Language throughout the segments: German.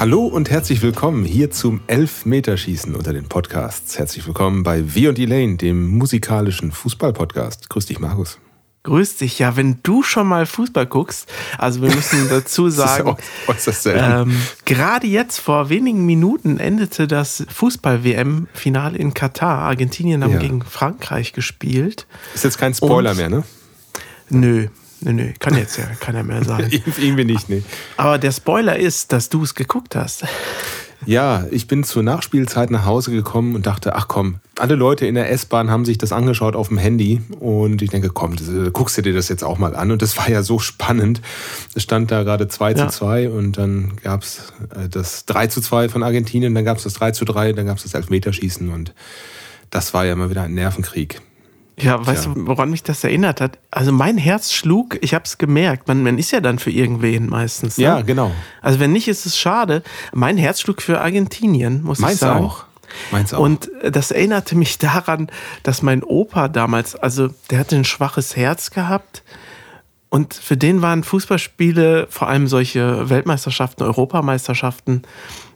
Hallo und herzlich willkommen hier zum Elfmeterschießen unter den Podcasts. Herzlich willkommen bei Wir und Elaine, dem musikalischen Fußball-Podcast. Grüß dich, Markus. Grüß dich. Ja, wenn du schon mal Fußball guckst, also wir müssen dazu sagen, ähm, gerade jetzt vor wenigen Minuten endete das Fußball-WM-Finale in Katar. Argentinien haben ja. gegen Frankreich gespielt. Ist jetzt kein Spoiler Und, mehr, ne? Nö, Nö, nö, kann jetzt ja keiner mehr sein. Irgendwie nicht, nee. Aber der Spoiler ist, dass du es geguckt hast. Ja, ich bin zur Nachspielzeit nach Hause gekommen und dachte, ach komm, alle Leute in der S-Bahn haben sich das angeschaut auf dem Handy und ich denke, komm, das, äh, guckst du dir das jetzt auch mal an. Und das war ja so spannend. Es stand da gerade 2 ja. zu 2 und dann gab es äh, das 3 zu 2 von Argentinien, dann gab es das 3 zu 3, dann gab es das Elfmeterschießen und das war ja mal wieder ein Nervenkrieg. Ja, weißt Tja. du, woran mich das erinnert hat? Also mein Herz schlug, ich habe es gemerkt, man, man ist ja dann für irgendwen meistens. Ne? Ja, genau. Also wenn nicht, ist es schade. Mein Herz schlug für Argentinien, muss Meins ich sagen. Auch. Meins auch. Und das erinnerte mich daran, dass mein Opa damals, also der hatte ein schwaches Herz gehabt. Und für den waren Fußballspiele, vor allem solche Weltmeisterschaften, Europameisterschaften,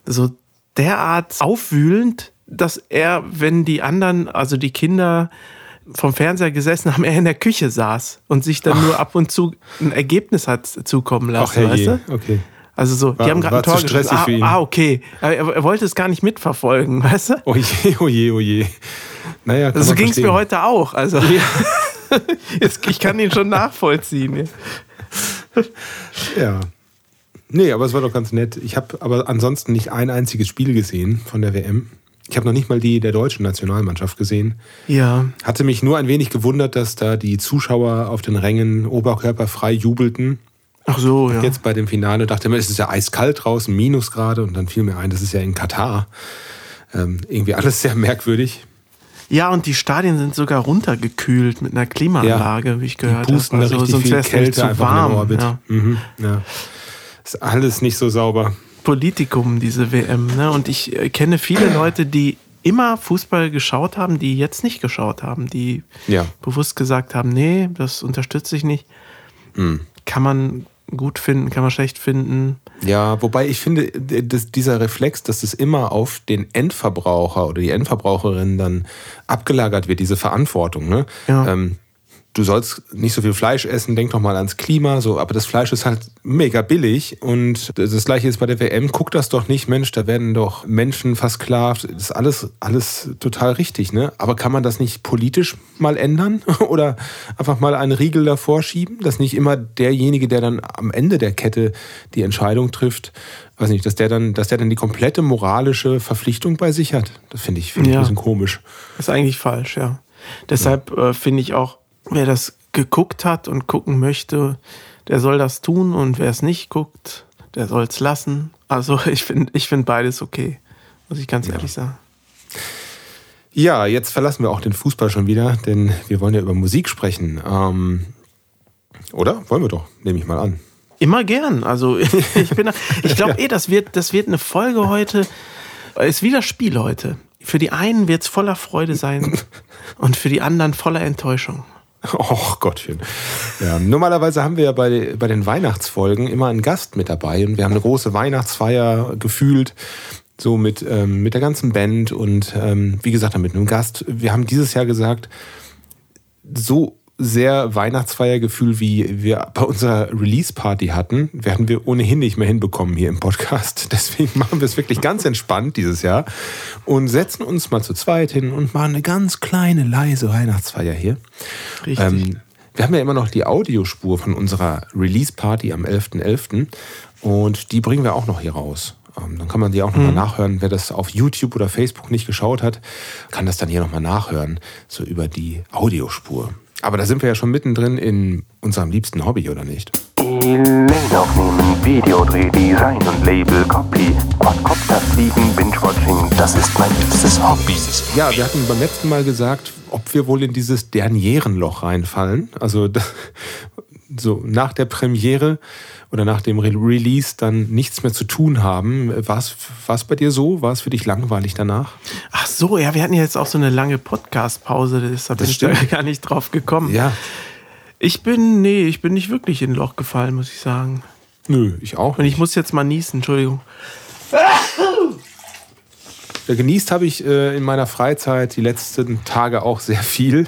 so derart aufwühlend, dass er, wenn die anderen, also die Kinder vom Fernseher gesessen haben, er in der Küche saß und sich dann Ach. nur ab und zu ein Ergebnis hat zukommen lassen, Ach, weißt du? Okay. Also so, war, die haben gerade ein Tor geschossen. Ah, ah, okay. Er, er, wollte es gar nicht mitverfolgen, weißt du? Oje, oje, oje. Naja, kann so ging es mir heute auch. Also ja. Jetzt, ich kann ihn schon nachvollziehen. ja. Nee, aber es war doch ganz nett. Ich habe aber ansonsten nicht ein einziges Spiel gesehen von der WM. Ich habe noch nicht mal die der deutschen Nationalmannschaft gesehen. Ja. Hatte mich nur ein wenig gewundert, dass da die Zuschauer auf den Rängen oberkörperfrei jubelten. Ach so, ja. Jetzt bei dem Finale dachte mir, es ist ja eiskalt draußen, Minusgrade. Und dann fiel mir ein, das ist ja in Katar. Ähm, irgendwie alles sehr merkwürdig. Ja, und die Stadien sind sogar runtergekühlt mit einer Klimaanlage, ja, wie ich gehört habe. also, richtig sonst viel Kälte zu warm. In Orbit. Ja. Mhm, ja. Ist alles nicht so sauber. Politikum, diese WM. Ne? Und ich äh, kenne viele Leute, die immer Fußball geschaut haben, die jetzt nicht geschaut haben, die ja. bewusst gesagt haben, nee, das unterstütze ich nicht. Mhm. Kann man gut finden, kann man schlecht finden. Ja, wobei ich finde, dass dieser Reflex, dass es immer auf den Endverbraucher oder die Endverbraucherin dann abgelagert wird, diese Verantwortung. Ne? Ja. Ähm, du sollst nicht so viel Fleisch essen, denk doch mal ans Klima, so, aber das Fleisch ist halt mega billig und das gleiche ist bei der WM, guck das doch nicht, Mensch, da werden doch Menschen versklavt, das ist alles, alles total richtig, ne? Aber kann man das nicht politisch mal ändern oder einfach mal einen Riegel davor schieben, dass nicht immer derjenige, der dann am Ende der Kette die Entscheidung trifft, weiß nicht, dass der dann, dass der dann die komplette moralische Verpflichtung bei sich hat. Das finde ich, find ja. ein bisschen komisch. Das ist eigentlich falsch, ja. Deshalb ja. Äh, finde ich auch, wer das geguckt hat und gucken möchte, der soll das tun und wer es nicht guckt, der soll es lassen. Also ich finde ich find beides okay, muss ich ganz ja. ehrlich sagen. Ja, jetzt verlassen wir auch den Fußball schon wieder, denn wir wollen ja über Musik sprechen. Ähm, oder? Wollen wir doch, nehme ich mal an. Immer gern. Also ich bin, ich glaube eh, das wird, das wird eine Folge heute. Ist wieder Spiel heute. Für die einen wird es voller Freude sein und für die anderen voller Enttäuschung. Och Gottchen. Ja, normalerweise haben wir ja bei, bei den Weihnachtsfolgen immer einen Gast mit dabei und wir haben eine große Weihnachtsfeier gefühlt, so mit, ähm, mit der ganzen Band und ähm, wie gesagt, mit einem Gast. Wir haben dieses Jahr gesagt, so sehr Weihnachtsfeiergefühl, wie wir bei unserer Release-Party hatten, werden wir ohnehin nicht mehr hinbekommen hier im Podcast. Deswegen machen wir es wirklich ganz entspannt dieses Jahr und setzen uns mal zu zweit hin und machen eine ganz kleine, leise Weihnachtsfeier hier. Richtig. Ähm, wir haben ja immer noch die Audiospur von unserer Release-Party am 11.11. .11. und die bringen wir auch noch hier raus. Ähm, dann kann man die auch nochmal mhm. nachhören. Wer das auf YouTube oder Facebook nicht geschaut hat, kann das dann hier nochmal nachhören, so über die Audiospur. Aber da sind wir ja schon mittendrin in unserem liebsten Hobby, oder nicht? Elaine aufnehmen, Videodreh, Design und Label, Copy, Quadcopter fliegen, Binge-Watching, das ist mein liebstes Hobby. Ja, wir hatten beim letzten Mal gesagt, ob wir wohl in dieses Dernierenloch reinfallen. Also so nach der Premiere oder nach dem Release dann nichts mehr zu tun haben. War es bei dir so? War es für dich langweilig danach? Ach so, ja, wir hatten ja jetzt auch so eine lange Podcast-Pause, deshalb bin ich da gar nicht drauf gekommen. Ja. Ich bin, nee, ich bin nicht wirklich in ein Loch gefallen, muss ich sagen. Nö, ich auch. Und ich muss jetzt mal niesen, Entschuldigung. Ja, genießt habe ich äh, in meiner Freizeit die letzten Tage auch sehr viel.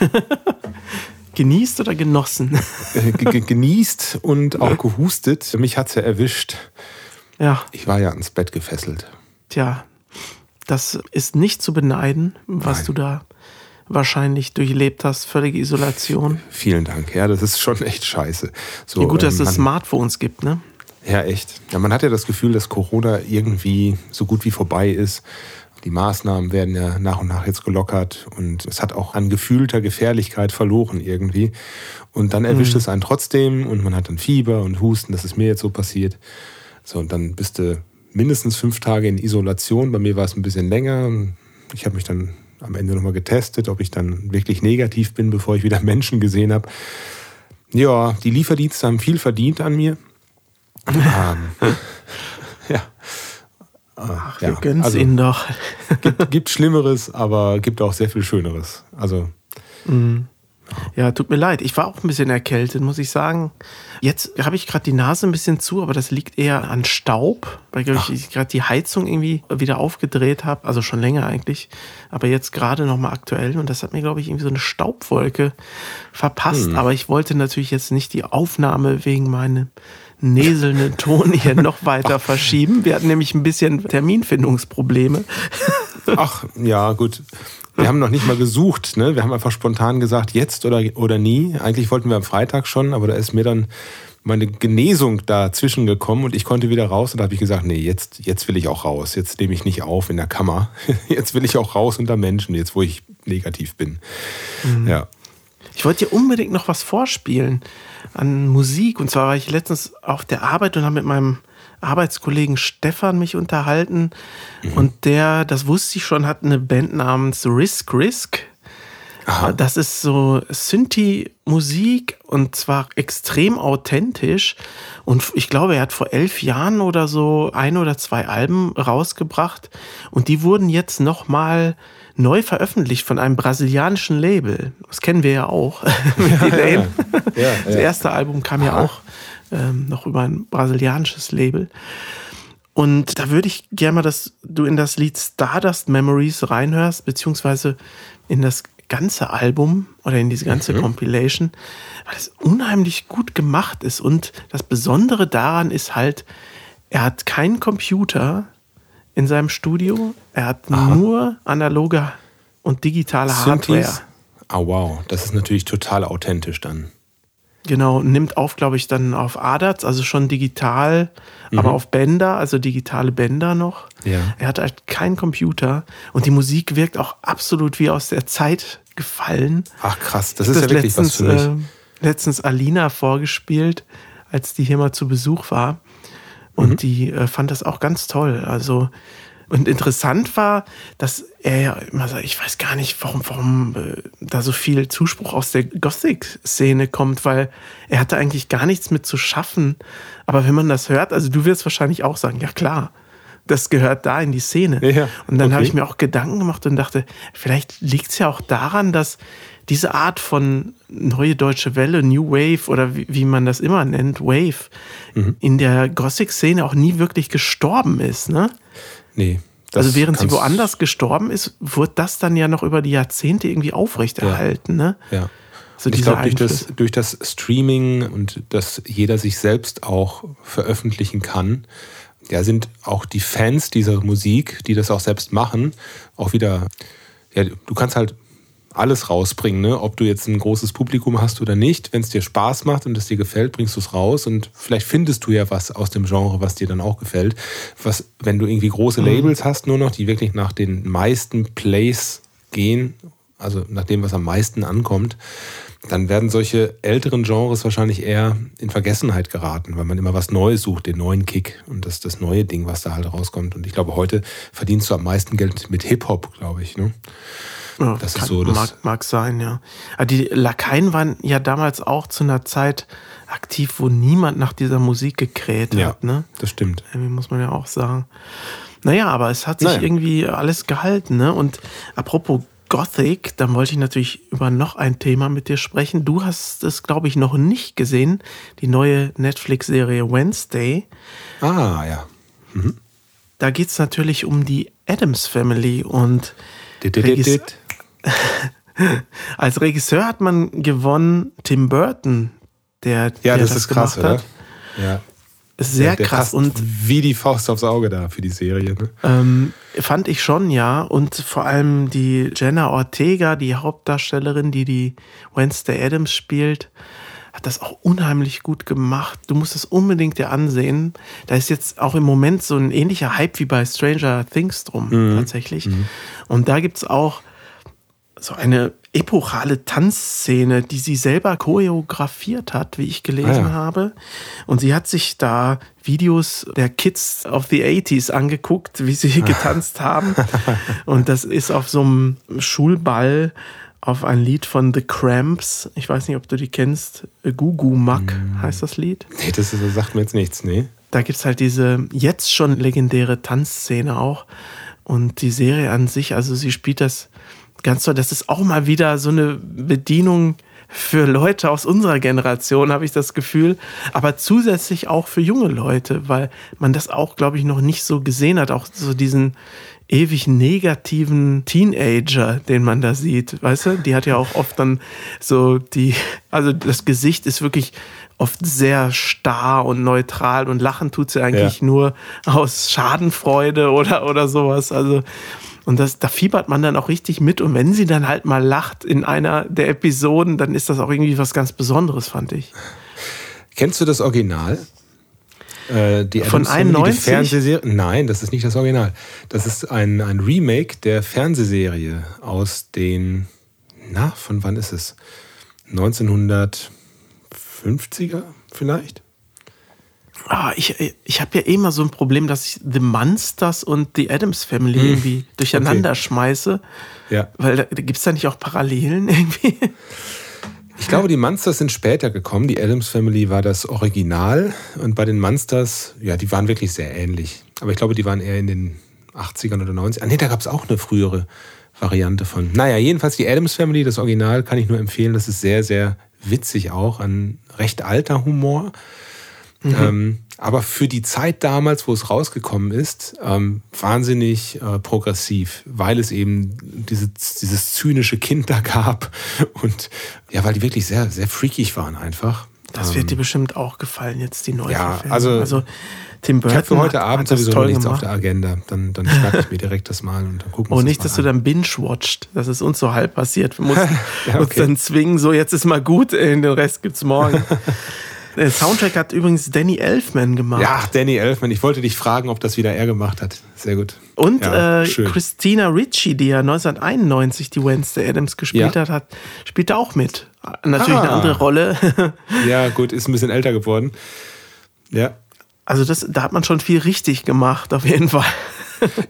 Genießt oder genossen? Äh, genießt und auch gehustet. Mich hat es ja erwischt. Ja. Ich war ja ans Bett gefesselt. Tja, das ist nicht zu beneiden, was Nein. du da wahrscheinlich durchlebt hast, völlige Isolation. Vielen Dank. Ja, das ist schon echt scheiße. So, ja, gut, dass ähm, es Smartphones gibt, ne? Ja, echt. Ja, man hat ja das Gefühl, dass Corona irgendwie so gut wie vorbei ist. Die Maßnahmen werden ja nach und nach jetzt gelockert und es hat auch an gefühlter Gefährlichkeit verloren irgendwie. Und dann erwischt mhm. es einen trotzdem und man hat dann Fieber und Husten, das ist mir jetzt so passiert. So, und dann bist du mindestens fünf Tage in Isolation. Bei mir war es ein bisschen länger. Ich habe mich dann am Ende nochmal getestet, ob ich dann wirklich negativ bin, bevor ich wieder Menschen gesehen habe. Ja, die Lieferdienste haben viel verdient an mir. ähm, ja. Ach, wir gönnen es also, ihnen doch. gibt, gibt Schlimmeres, aber gibt auch sehr viel Schöneres. Also. Mhm. Ja, tut mir leid. Ich war auch ein bisschen erkältet, muss ich sagen. Jetzt habe ich gerade die Nase ein bisschen zu, aber das liegt eher an Staub, weil ich, ich gerade die Heizung irgendwie wieder aufgedreht habe. Also schon länger eigentlich. Aber jetzt gerade nochmal aktuell. Und das hat mir, glaube ich, irgendwie so eine Staubwolke verpasst. Hm. Aber ich wollte natürlich jetzt nicht die Aufnahme wegen meinem näselnden Ton hier noch weiter verschieben. Wir hatten nämlich ein bisschen Terminfindungsprobleme. Ach, ja, gut. Wir haben noch nicht mal gesucht, ne? Wir haben einfach spontan gesagt, jetzt oder, oder nie. Eigentlich wollten wir am Freitag schon, aber da ist mir dann meine Genesung dazwischen gekommen und ich konnte wieder raus und da habe ich gesagt, nee, jetzt, jetzt will ich auch raus. Jetzt nehme ich nicht auf in der Kammer. Jetzt will ich auch raus unter Menschen, jetzt wo ich negativ bin. Mhm. Ja. Ich wollte dir unbedingt noch was vorspielen an Musik. Und zwar war ich letztens auf der Arbeit und habe mit meinem Arbeitskollegen Stefan mich unterhalten. Mhm. Und der, das wusste ich schon, hat eine Band namens Risk Risk. Aha. Das ist so Synthi-Musik und zwar extrem authentisch. Und ich glaube, er hat vor elf Jahren oder so ein oder zwei Alben rausgebracht. Und die wurden jetzt nochmal neu veröffentlicht von einem brasilianischen Label. Das kennen wir ja auch. ja, ja, ja. Das erste Album kam Aha. ja auch ähm, noch über ein brasilianisches Label. Und da würde ich gerne mal, dass du in das Lied Stardust Memories reinhörst, beziehungsweise in das ganze Album oder in diese ganze mhm. Compilation, weil es unheimlich gut gemacht ist. Und das Besondere daran ist halt, er hat keinen Computer in seinem Studio, er hat Aha. nur analoge und digitale Hardware. Oh wow, das ist natürlich total authentisch dann. Genau, nimmt auf, glaube ich, dann auf ADATs, also schon digital, mhm. aber auf Bänder, also digitale Bänder noch. Ja. Er hat halt keinen Computer und die Musik wirkt auch absolut wie aus der Zeit gefallen. Ach krass, das ist das ja wirklich letztens, was für mich. Äh, letztens Alina vorgespielt, als die hier mal zu Besuch war. Und mhm. die äh, fand das auch ganz toll. Also und interessant war, dass er ja immer sagt, ich weiß gar nicht, warum, warum äh, da so viel Zuspruch aus der Gothic-Szene kommt, weil er hatte eigentlich gar nichts mit zu schaffen. Aber wenn man das hört, also du wirst wahrscheinlich auch sagen, ja klar, das gehört da in die Szene. Ja, und dann okay. habe ich mir auch Gedanken gemacht und dachte, vielleicht liegt es ja auch daran, dass diese Art von neue deutsche Welle, New Wave oder wie, wie man das immer nennt, Wave, mhm. in der Gothic-Szene auch nie wirklich gestorben ist. Ne? Nee. Also während sie woanders gestorben ist, wurde das dann ja noch über die Jahrzehnte irgendwie aufrechterhalten. Ja. Ne? ja. So ich glaube, durch das, durch das Streaming und dass jeder sich selbst auch veröffentlichen kann, ja, sind auch die Fans dieser Musik, die das auch selbst machen, auch wieder, ja, du kannst halt alles rausbringen, ne? ob du jetzt ein großes Publikum hast oder nicht. Wenn es dir Spaß macht und es dir gefällt, bringst du es raus und vielleicht findest du ja was aus dem Genre, was dir dann auch gefällt. Was, wenn du irgendwie große mhm. Labels hast, nur noch, die wirklich nach den meisten Plays gehen, also nach dem, was am meisten ankommt, dann werden solche älteren Genres wahrscheinlich eher in Vergessenheit geraten, weil man immer was Neues sucht, den neuen Kick und das, das neue Ding, was da halt rauskommt. Und ich glaube, heute verdienst du am meisten Geld mit Hip-Hop, glaube ich. Ne? Ja, das ist so. Das mag, mag sein, ja. Aber die Lakaien waren ja damals auch zu einer Zeit aktiv, wo niemand nach dieser Musik gekräht ja, hat. Ne? Das stimmt. Irgendwie muss man ja auch sagen. Naja, aber es hat sich naja. irgendwie alles gehalten. Ne? Und apropos Gothic, dann wollte ich natürlich über noch ein Thema mit dir sprechen. Du hast es, glaube ich, noch nicht gesehen, die neue Netflix-Serie Wednesday. Ah, ja. Mhm. Da geht es natürlich um die Adams Family und Regisseur, als Regisseur hat man gewonnen Tim Burton, der, ja, der das, das ist krass, hat. Ja. Sehr der krass und wie die Faust aufs Auge da für die Serie. Ne? Ähm, fand ich schon, ja. Und vor allem die Jenna Ortega, die Hauptdarstellerin, die die Wednesday Adams spielt, hat das auch unheimlich gut gemacht. Du musst es unbedingt dir ansehen. Da ist jetzt auch im Moment so ein ähnlicher Hype wie bei Stranger Things drum, mhm. tatsächlich. Mhm. Und da gibt es auch so eine epochale Tanzszene, die sie selber choreografiert hat, wie ich gelesen ah, ja. habe. Und sie hat sich da Videos der Kids of the 80s angeguckt, wie sie getanzt haben. Und das ist auf so einem Schulball auf ein Lied von The Cramps. Ich weiß nicht, ob du die kennst. Gugu Mack mm. heißt das Lied. Nee, das, ist, das sagt mir jetzt nichts, nee. Da gibt es halt diese jetzt schon legendäre Tanzszene auch. Und die Serie an sich, also sie spielt das ganz toll. Das ist auch mal wieder so eine Bedienung für Leute aus unserer Generation, habe ich das Gefühl, aber zusätzlich auch für junge Leute, weil man das auch, glaube ich, noch nicht so gesehen hat, auch so diesen ewig negativen Teenager, den man da sieht, weißt du? Die hat ja auch oft dann so die, also das Gesicht ist wirklich oft sehr starr und neutral und lachen tut sie eigentlich ja. nur aus Schadenfreude oder, oder sowas. Also und das, da fiebert man dann auch richtig mit. Und wenn sie dann halt mal lacht in einer der Episoden, dann ist das auch irgendwie was ganz Besonderes, fand ich. Kennst du das Original? Äh, die Von 91? Die Fernsehserie? Nein, das ist nicht das Original. Das ist ein, ein Remake der Fernsehserie aus den, na, von wann ist es? 1950er vielleicht? Ah, ich ich habe ja eh immer so ein Problem, dass ich The Monsters und The Adams Family hm. irgendwie durcheinander okay. schmeiße. Ja. Weil da, gibt es da nicht auch Parallelen irgendwie? Ich glaube, die Monsters sind später gekommen. Die Adams Family war das Original. Und bei den Monsters, ja, die waren wirklich sehr ähnlich. Aber ich glaube, die waren eher in den 80ern oder 90ern. Ah, nee, da gab es auch eine frühere Variante von. Naja, jedenfalls die Adams Family, das Original, kann ich nur empfehlen. Das ist sehr, sehr witzig auch. Ein recht alter Humor. Mhm. Ähm, aber für die Zeit damals, wo es rausgekommen ist, ähm, wahnsinnig äh, progressiv, weil es eben diese, dieses zynische Kind da gab und ja, weil die wirklich sehr, sehr freakig waren einfach. Das wird ähm, dir bestimmt auch gefallen, jetzt die neue Ja, also, also Tim Burton. Ich habe für heute hat, Abend hat sowieso noch nichts gemacht. auf der Agenda. Dann, dann schnappe ich mir direkt das mal und dann gucken wir Oh, nicht, dass an. du dann binge-watcht. Das ist uns so halb passiert. Wir mussten ja, okay. uns dann zwingen, so jetzt ist mal gut, den Rest gibt's morgen. Der Soundtrack hat übrigens Danny Elfman gemacht. Ja, Danny Elfman. Ich wollte dich fragen, ob das wieder er gemacht hat. Sehr gut. Und ja, äh, Christina Ricci, die ja 1991 die Wednesday Adams gespielt ja. hat, hat, spielt da auch mit. Natürlich ah. eine andere Rolle. ja, gut, ist ein bisschen älter geworden. Ja. Also das, da hat man schon viel richtig gemacht, auf jeden Fall.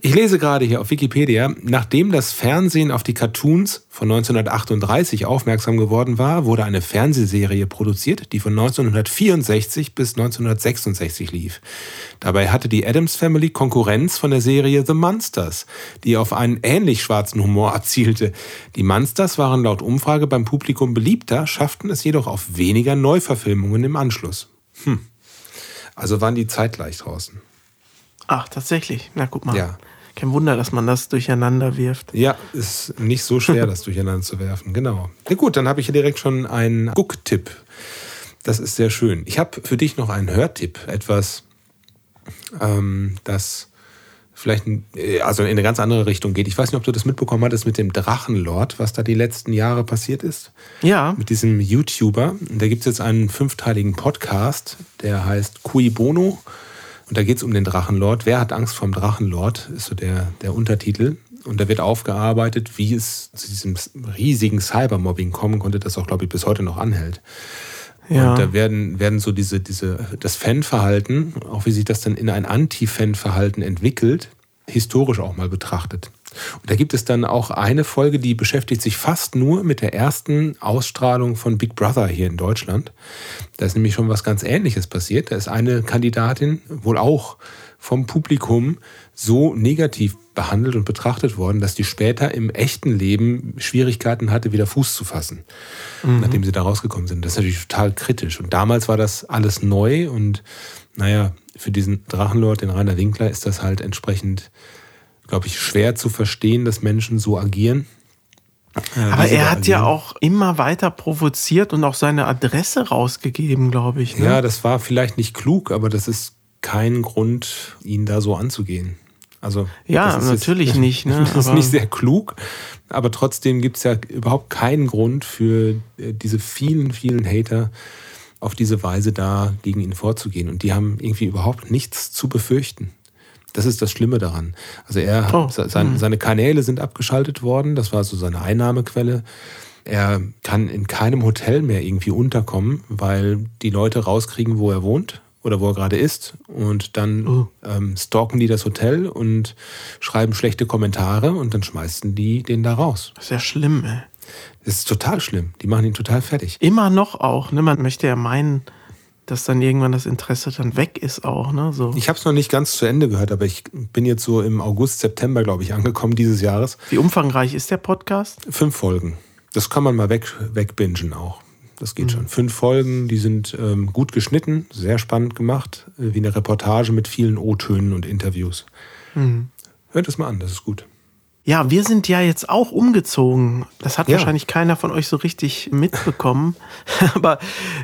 Ich lese gerade hier auf Wikipedia, nachdem das Fernsehen auf die Cartoons von 1938 aufmerksam geworden war, wurde eine Fernsehserie produziert, die von 1964 bis 1966 lief. Dabei hatte die Adams Family Konkurrenz von der Serie The Monsters, die auf einen ähnlich schwarzen Humor abzielte. Die Monsters waren laut Umfrage beim Publikum beliebter, schafften es jedoch auf weniger Neuverfilmungen im Anschluss. Hm. Also waren die zeitgleich draußen. Ach, tatsächlich. Na, guck mal. Ja. Kein Wunder, dass man das durcheinander wirft. Ja, ist nicht so schwer, das durcheinander zu werfen. Genau. Na gut, dann habe ich hier direkt schon einen Gucktipp. Das ist sehr schön. Ich habe für dich noch einen Hörtipp. Etwas, ähm, das vielleicht äh, also in eine ganz andere Richtung geht. Ich weiß nicht, ob du das mitbekommen hattest mit dem Drachenlord, was da die letzten Jahre passiert ist. Ja. Mit diesem YouTuber. Da gibt es jetzt einen fünfteiligen Podcast, der heißt Cui Bono. Und da geht es um den Drachenlord. Wer hat Angst vom Drachenlord, ist so der, der Untertitel. Und da wird aufgearbeitet, wie es zu diesem riesigen Cybermobbing kommen konnte, das auch, glaube ich, bis heute noch anhält. Ja. Und da werden, werden so diese, diese, das Fanverhalten, auch wie sich das dann in ein Anti-Fan-Verhalten entwickelt, historisch auch mal betrachtet. Und da gibt es dann auch eine Folge, die beschäftigt sich fast nur mit der ersten Ausstrahlung von Big Brother hier in Deutschland. Da ist nämlich schon was ganz Ähnliches passiert. Da ist eine Kandidatin wohl auch vom Publikum so negativ behandelt und betrachtet worden, dass die später im echten Leben Schwierigkeiten hatte, wieder Fuß zu fassen, mhm. nachdem sie da rausgekommen sind. Das ist natürlich total kritisch. Und damals war das alles neu und naja, für diesen Drachenlord, den Rainer Winkler, ist das halt entsprechend, glaube ich, schwer zu verstehen, dass Menschen so agieren. Aber er hat ja auch immer weiter provoziert und auch seine Adresse rausgegeben, glaube ich. Ne? Ja, das war vielleicht nicht klug, aber das ist kein Grund, ihn da so anzugehen. Also ja, natürlich jetzt, nicht. Ne? Das ist nicht sehr klug, aber trotzdem gibt es ja überhaupt keinen Grund für äh, diese vielen, vielen Hater auf diese Weise da gegen ihn vorzugehen. Und die haben irgendwie überhaupt nichts zu befürchten. Das ist das Schlimme daran. Also er, oh. sein, hm. seine Kanäle sind abgeschaltet worden. Das war so seine Einnahmequelle. Er kann in keinem Hotel mehr irgendwie unterkommen, weil die Leute rauskriegen, wo er wohnt oder wo er gerade ist. Und dann oh. ähm, stalken die das Hotel und schreiben schlechte Kommentare und dann schmeißen die den da raus. Das ist ja schlimm, ey. Das ist total schlimm. Die machen ihn total fertig. Immer noch auch. Ne? Man möchte ja meinen, dass dann irgendwann das Interesse dann weg ist auch. Ne? So. Ich habe es noch nicht ganz zu Ende gehört, aber ich bin jetzt so im August, September, glaube ich, angekommen dieses Jahres. Wie umfangreich ist der Podcast? Fünf Folgen. Das kann man mal weg, wegbingen auch. Das geht mhm. schon. Fünf Folgen, die sind ähm, gut geschnitten, sehr spannend gemacht, äh, wie eine Reportage mit vielen O-Tönen und Interviews. Mhm. Hört es mal an, das ist gut. Ja, wir sind ja jetzt auch umgezogen. Das hat ja. wahrscheinlich keiner von euch so richtig mitbekommen. Aber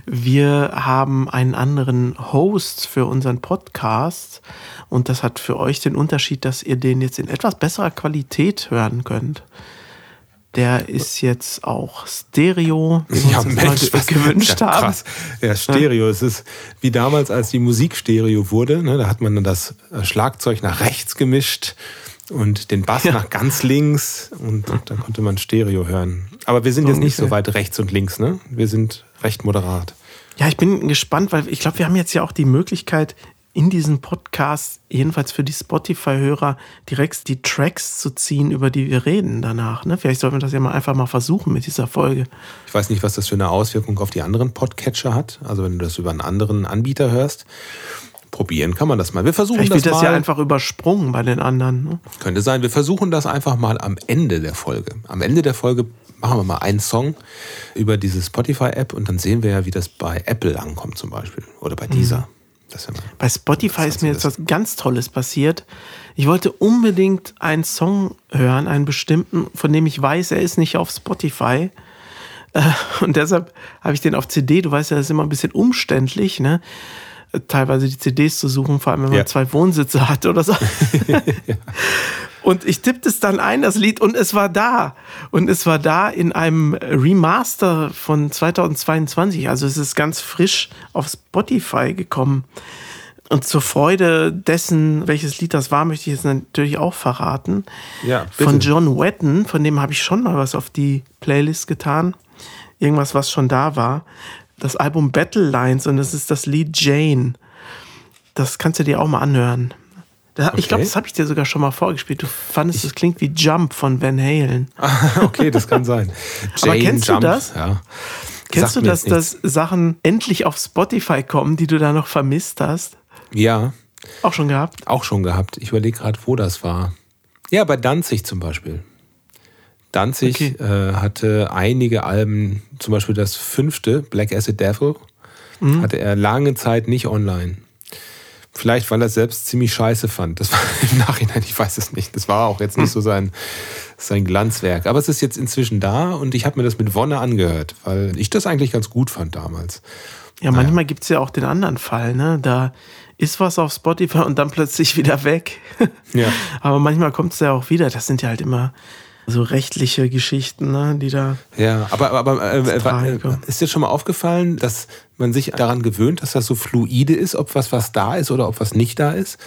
wir haben einen anderen Host für unseren Podcast. Und das hat für euch den Unterschied, dass ihr den jetzt in etwas besserer Qualität hören könnt. Der ist jetzt auch Stereo, wie wir ja, uns Mensch, was gewünscht ja, haben. Ja, Stereo. Ja. Es ist wie damals, als die Musik Stereo wurde. Ne, da hat man dann das Schlagzeug nach rechts gemischt und den Bass ja. nach ganz links und dann konnte man Stereo hören. Aber wir sind jetzt nicht so weit rechts und links, ne? Wir sind recht moderat. Ja, ich bin gespannt, weil ich glaube, wir haben jetzt ja auch die Möglichkeit, in diesen Podcast, jedenfalls für die Spotify-Hörer, direkt die Tracks zu ziehen, über die wir reden danach. Ne? Vielleicht sollten wir das ja mal einfach mal versuchen mit dieser Folge. Ich weiß nicht, was das für eine Auswirkung auf die anderen Podcatcher hat. Also wenn du das über einen anderen Anbieter hörst probieren kann man das mal. Wir versuchen Vielleicht das wird das ja einfach übersprungen bei den anderen. Ne? Könnte sein. Wir versuchen das einfach mal am Ende der Folge. Am Ende der Folge machen wir mal einen Song über diese Spotify-App und dann sehen wir ja, wie das bei Apple ankommt zum Beispiel oder bei dieser. Mhm. Ja bei Spotify ist mir jetzt was ganz Tolles passiert. Ich wollte unbedingt einen Song hören, einen bestimmten, von dem ich weiß, er ist nicht auf Spotify. Äh, und deshalb habe ich den auf CD. Du weißt ja, das ist immer ein bisschen umständlich. Ne? Teilweise die CDs zu suchen, vor allem wenn man ja. zwei Wohnsitze hat oder so. ja. Und ich tippte es dann ein, das Lied, und es war da. Und es war da in einem Remaster von 2022. Also es ist ganz frisch auf Spotify gekommen. Und zur Freude dessen, welches Lied das war, möchte ich jetzt natürlich auch verraten. Ja, bitte. Von John Wetton, von dem habe ich schon mal was auf die Playlist getan. Irgendwas, was schon da war das Album Battle Lines und das ist das Lied Jane. Das kannst du dir auch mal anhören. Da, okay. Ich glaube, das habe ich dir sogar schon mal vorgespielt. Du fandest, es klingt wie Jump von Van Halen. okay, das kann sein. Jane, Aber kennst Jump, du das? Ja. Kennst Sagt du, dass, dass Sachen endlich auf Spotify kommen, die du da noch vermisst hast? Ja. Auch schon gehabt? Auch schon gehabt. Ich überlege gerade, wo das war. Ja, bei Danzig zum Beispiel. Danzig okay. äh, hatte einige Alben, zum Beispiel das fünfte, Black Acid Devil, mhm. hatte er lange Zeit nicht online. Vielleicht, weil er es selbst ziemlich scheiße fand. Das war im Nachhinein, ich weiß es nicht. Das war auch jetzt nicht hm. so sein, sein Glanzwerk. Aber es ist jetzt inzwischen da und ich habe mir das mit Wonne angehört, weil ich das eigentlich ganz gut fand damals. Ja, manchmal naja. gibt es ja auch den anderen Fall, ne? Da ist was auf Spotify und dann plötzlich wieder weg. Ja. Aber manchmal kommt es ja auch wieder. Das sind ja halt immer so rechtliche Geschichten, ne, die da. Ja, aber, aber äh, äh, ist dir schon mal aufgefallen, dass man sich daran gewöhnt, dass das so fluide ist, ob was was da ist oder ob was nicht da ist?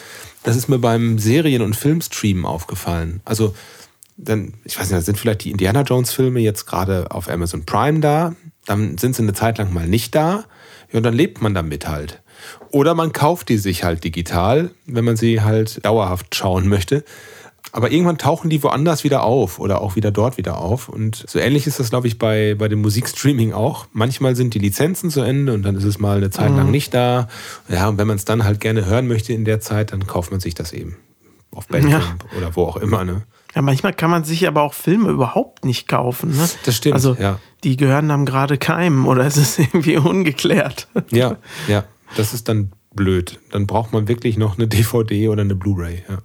Das ist mir beim Serien- und Filmstreamen aufgefallen. Also, dann, ich weiß nicht, sind vielleicht die Indiana Jones-Filme jetzt gerade auf Amazon Prime da, dann sind sie eine Zeit lang mal nicht da, ja, und dann lebt man damit halt. Oder man kauft die sich halt digital, wenn man sie halt dauerhaft schauen möchte. Aber irgendwann tauchen die woanders wieder auf oder auch wieder dort wieder auf. Und so ähnlich ist das, glaube ich, bei, bei dem Musikstreaming auch. Manchmal sind die Lizenzen zu Ende und dann ist es mal eine Zeit lang mhm. nicht da. Ja, und wenn man es dann halt gerne hören möchte in der Zeit, dann kauft man sich das eben auf Bandcamp ja. oder wo auch immer. Ne? Ja, manchmal kann man sich aber auch Filme überhaupt nicht kaufen. Ne? Das stimmt. Also ja. die gehören dann gerade keinem oder es ist irgendwie ungeklärt. Ja, ja. Das ist dann blöd. Dann braucht man wirklich noch eine DVD oder eine Blu-ray. Ja.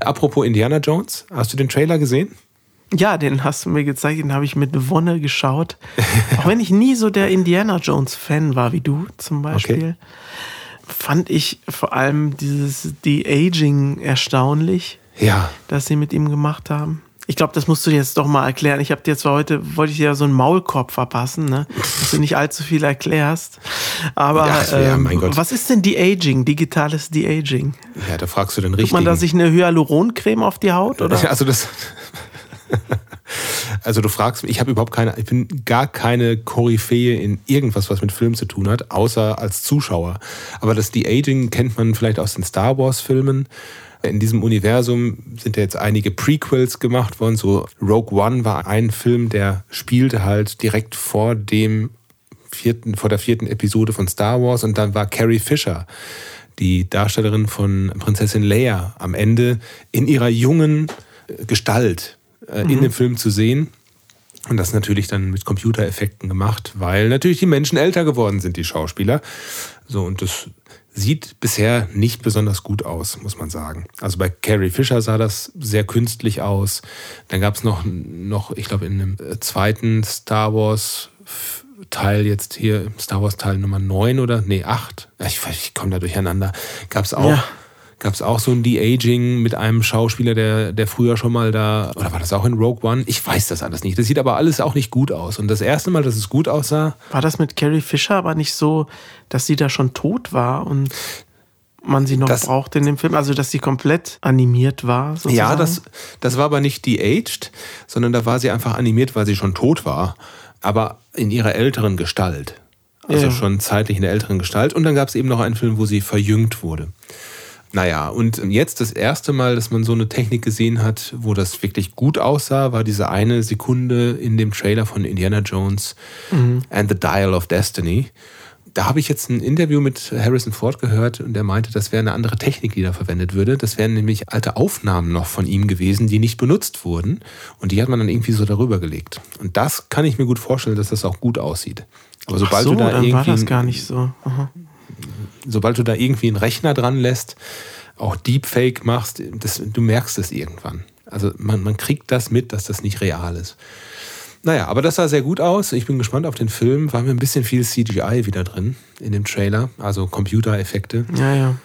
Apropos Indiana Jones, hast du den Trailer gesehen? Ja, den hast du mir gezeigt, den habe ich mit Wonne geschaut. Auch wenn ich nie so der Indiana Jones-Fan war wie du zum Beispiel, okay. fand ich vor allem dieses De-Aging erstaunlich, ja. das sie mit ihm gemacht haben. Ich glaube, das musst du jetzt doch mal erklären. Ich habe dir zwar heute, wollte ich dir ja so einen Maulkorb verpassen, ne? dass du nicht allzu viel erklärst. Aber Ach, ja, ähm, was ist denn De-Aging, digitales De-Aging? Ja, da fragst du den richtigen. Tut man da sich eine Hyaluroncreme auf die Haut? Oder? Also das... Also du fragst mich, ich habe überhaupt keine, ich bin gar keine Koryphäe in irgendwas, was mit Film zu tun hat, außer als Zuschauer. Aber das De-Aging kennt man vielleicht aus den Star Wars-Filmen. In diesem Universum sind ja jetzt einige Prequels gemacht worden. So Rogue One war ein Film, der spielte halt direkt vor dem vierten, vor der vierten Episode von Star Wars und dann war Carrie Fisher, die Darstellerin von Prinzessin Leia, am Ende in ihrer jungen Gestalt äh, mhm. in dem Film zu sehen. Und das natürlich dann mit Computereffekten gemacht, weil natürlich die Menschen älter geworden sind, die Schauspieler. So, und das sieht bisher nicht besonders gut aus, muss man sagen. Also bei Carrie Fisher sah das sehr künstlich aus. Dann gab es noch, noch, ich glaube, in einem äh, zweiten Star Wars Teil jetzt hier, Star Wars Teil Nummer 9 oder, nee, 8. Ich, ich komme da durcheinander. Gab es auch. Ja gab es auch so ein De-Aging mit einem Schauspieler, der, der früher schon mal da, oder war das auch in Rogue One? Ich weiß das alles nicht. Das sieht aber alles auch nicht gut aus. Und das erste Mal, dass es gut aussah. War das mit Carrie Fisher aber nicht so, dass sie da schon tot war und man sie noch das, braucht in dem Film, also dass sie komplett animiert war. Sozusagen. Ja, das, das war aber nicht de-aged, sondern da war sie einfach animiert, weil sie schon tot war, aber in ihrer älteren Gestalt. Also ja. schon zeitlich in der älteren Gestalt. Und dann gab es eben noch einen Film, wo sie verjüngt wurde. Naja, und jetzt das erste Mal, dass man so eine Technik gesehen hat, wo das wirklich gut aussah, war diese eine Sekunde in dem Trailer von Indiana Jones mhm. and the Dial of Destiny. Da habe ich jetzt ein Interview mit Harrison Ford gehört und der meinte, das wäre eine andere Technik, die da verwendet würde. Das wären nämlich alte Aufnahmen noch von ihm gewesen, die nicht benutzt wurden. Und die hat man dann irgendwie so darüber gelegt. Und das kann ich mir gut vorstellen, dass das auch gut aussieht. Aber sobald so, du da dann irgendwie. War das gar nicht so. Aha sobald du da irgendwie einen Rechner dran lässt, auch Deepfake machst, das, du merkst es irgendwann. Also man, man kriegt das mit, dass das nicht real ist. Naja, aber das sah sehr gut aus. Ich bin gespannt auf den Film. War mir ein bisschen viel CGI wieder drin in dem Trailer, also Computereffekte. Ja, ja.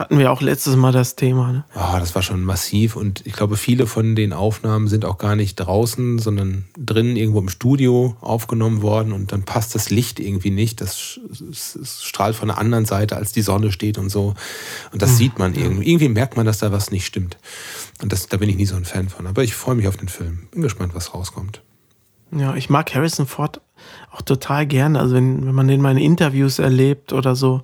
Hatten wir auch letztes Mal das Thema. Ne? Oh, das war schon massiv und ich glaube, viele von den Aufnahmen sind auch gar nicht draußen, sondern drinnen irgendwo im Studio aufgenommen worden und dann passt das Licht irgendwie nicht. Das, strahlt von der anderen Seite, als die Sonne steht und so. Und das mhm. sieht man irgendwie. Irgendwie merkt man, dass da was nicht stimmt. Und das, da bin ich nie so ein Fan von. Aber ich freue mich auf den Film. Bin gespannt, was rauskommt. Ja, ich mag Harrison Ford auch total gerne. Also wenn, wenn man den mal in Interviews erlebt oder so,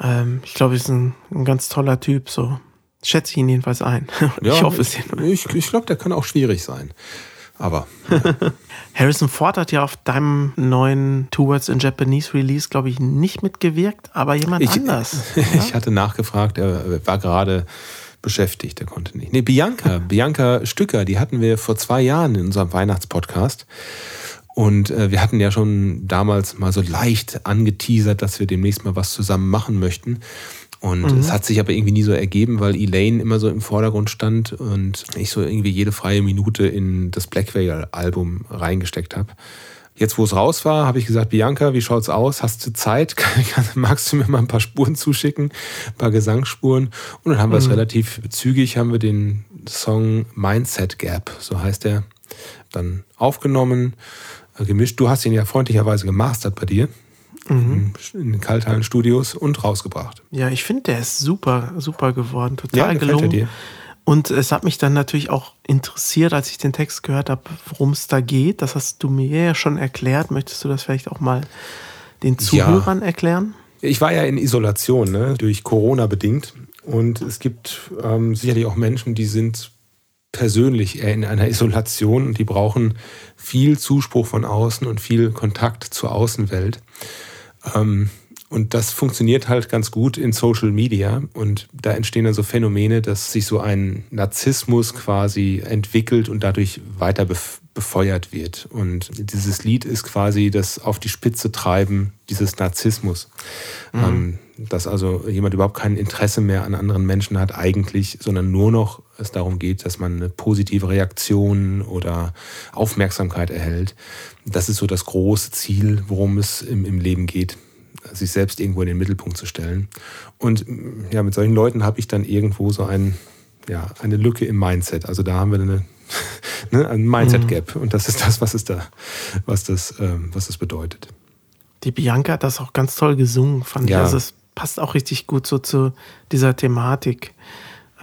ähm, ich glaube, er ist ein, ein, ganz toller Typ. So schätze ich ihn jedenfalls ein. ich ja, hoffe es jedenfalls. Ich, ich glaube, der kann auch schwierig sein. Aber. Ja. Harrison Ford hat ja auf deinem neuen Two Words in Japanese Release, glaube ich, nicht mitgewirkt, aber jemand ich, anders. ich hatte nachgefragt, er war gerade beschäftigt, er konnte nicht. Nee, Bianca, Bianca Stücker, die hatten wir vor zwei Jahren in unserem Weihnachtspodcast. Und äh, wir hatten ja schon damals mal so leicht angeteasert, dass wir demnächst mal was zusammen machen möchten. Und mhm. es hat sich aber irgendwie nie so ergeben, weil Elaine immer so im Vordergrund stand und ich so irgendwie jede freie Minute in das Black Veil-Album reingesteckt habe. Jetzt, wo es raus war, habe ich gesagt, Bianca, wie schaut's aus? Hast du Zeit? Magst du mir mal ein paar Spuren zuschicken? Ein paar Gesangsspuren? Und dann haben wir es mhm. relativ zügig, haben wir den Song Mindset Gap, so heißt er, dann aufgenommen gemischt. Du hast ihn ja freundlicherweise gemastert bei dir. Mhm. In den Kalthallen-Studios und rausgebracht. Ja, ich finde, der ist super, super geworden. Total ja, gelungen. Dir. Und es hat mich dann natürlich auch interessiert, als ich den Text gehört habe, worum es da geht. Das hast du mir ja schon erklärt. Möchtest du das vielleicht auch mal den Zuhörern ja. erklären? Ich war ja in Isolation, ne, durch Corona bedingt. Und es gibt ähm, sicherlich auch Menschen, die sind persönlich eher in einer Isolation und die brauchen viel Zuspruch von außen und viel Kontakt zur Außenwelt. Ähm, Und das funktioniert halt ganz gut in Social Media. Und da entstehen dann so Phänomene, dass sich so ein Narzissmus quasi entwickelt und dadurch weiter befeuert wird. Und dieses Lied ist quasi das auf die Spitze treiben dieses Narzissmus. Mhm. Ähm, dass also jemand überhaupt kein Interesse mehr an anderen Menschen hat eigentlich, sondern nur noch es darum geht, dass man eine positive Reaktion oder Aufmerksamkeit erhält. Das ist so das große Ziel, worum es im, im Leben geht sich selbst irgendwo in den Mittelpunkt zu stellen. Und ja, mit solchen Leuten habe ich dann irgendwo so ein, ja, eine Lücke im Mindset. Also da haben wir eine, ne, ein Mindset-Gap. Mhm. Und das ist das, was es da, was das, ähm, was das bedeutet. Die Bianca hat das auch ganz toll gesungen, fand ja. ich. Also es passt auch richtig gut so zu dieser Thematik